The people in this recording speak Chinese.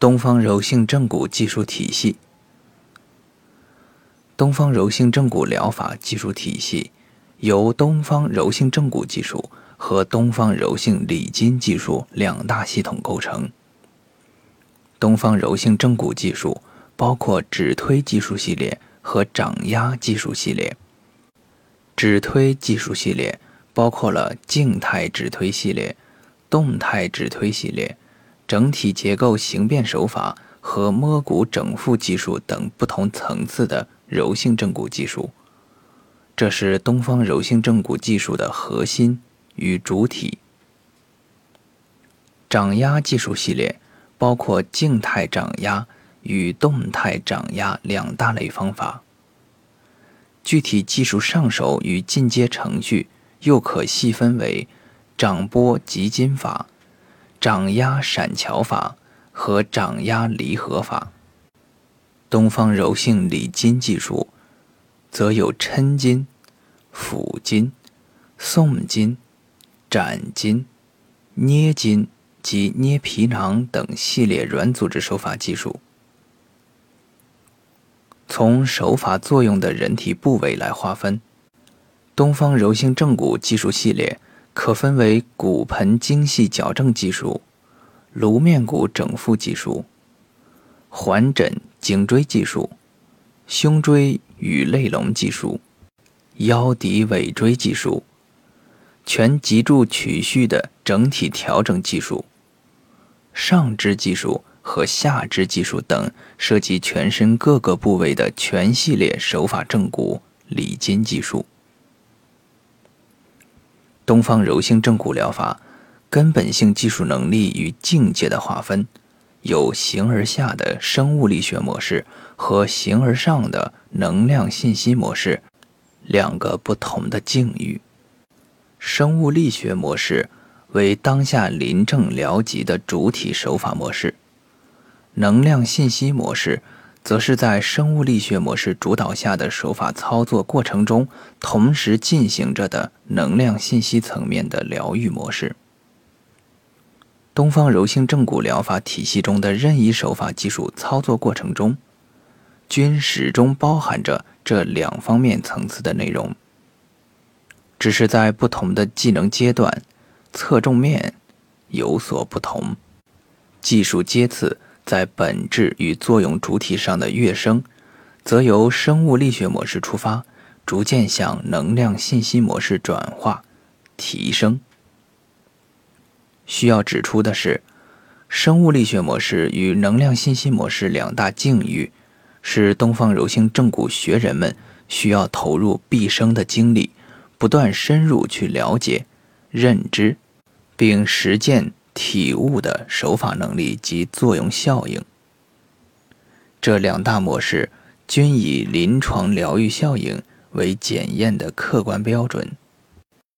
东方柔性正骨技术体系。东方柔性正骨疗法技术体系由东方柔性正骨技术和东方柔性理筋技术两大系统构成。东方柔性正骨技术包括指推技术系列和掌压技术系列。指推技术系列包括了静态指推系列、动态指推系列、整体结构形变手法和摸骨整复技术等不同层次的柔性正骨技术。这是东方柔性正骨技术的核心与主体。掌压技术系列包括静态掌压与动态掌压两大类方法。具体技术上手与进阶程序又可细分为掌拨及筋法、掌压闪桥法和掌压离合法。东方柔性理筋技术则有抻筋、抚筋、送筋、展筋、捏筋及捏皮囊等系列软组织手法技术。从手法作用的人体部位来划分，东方柔性正骨技术系列可分为骨盆精细矫正技术、颅面骨整复技术、环枕颈椎技术、胸椎与肋龙技术、腰骶尾椎技术、全脊柱曲序的整体调整技术、上肢技术。和下肢技术等涉及全身各个部位的全系列手法正骨理筋技术。东方柔性正骨疗法根本性技术能力与境界的划分，有形而下的生物力学模式和形而上的能量信息模式两个不同的境遇。生物力学模式为当下临症疗疾的主体手法模式。能量信息模式，则是在生物力学模式主导下的手法操作过程中同时进行着的能量信息层面的疗愈模式。东方柔性正骨疗法体系中的任意手法技术操作过程中，均始终包含着这两方面层次的内容，只是在不同的技能阶段、侧重面有所不同，技术阶次。在本质与作用主体上的跃升，则由生物力学模式出发，逐渐向能量信息模式转化、提升。需要指出的是，生物力学模式与能量信息模式两大境遇，是东方柔性正骨学人们需要投入毕生的精力，不断深入去了解、认知，并实践。体悟的手法能力及作用效应，这两大模式均以临床疗愈效应为检验的客观标准。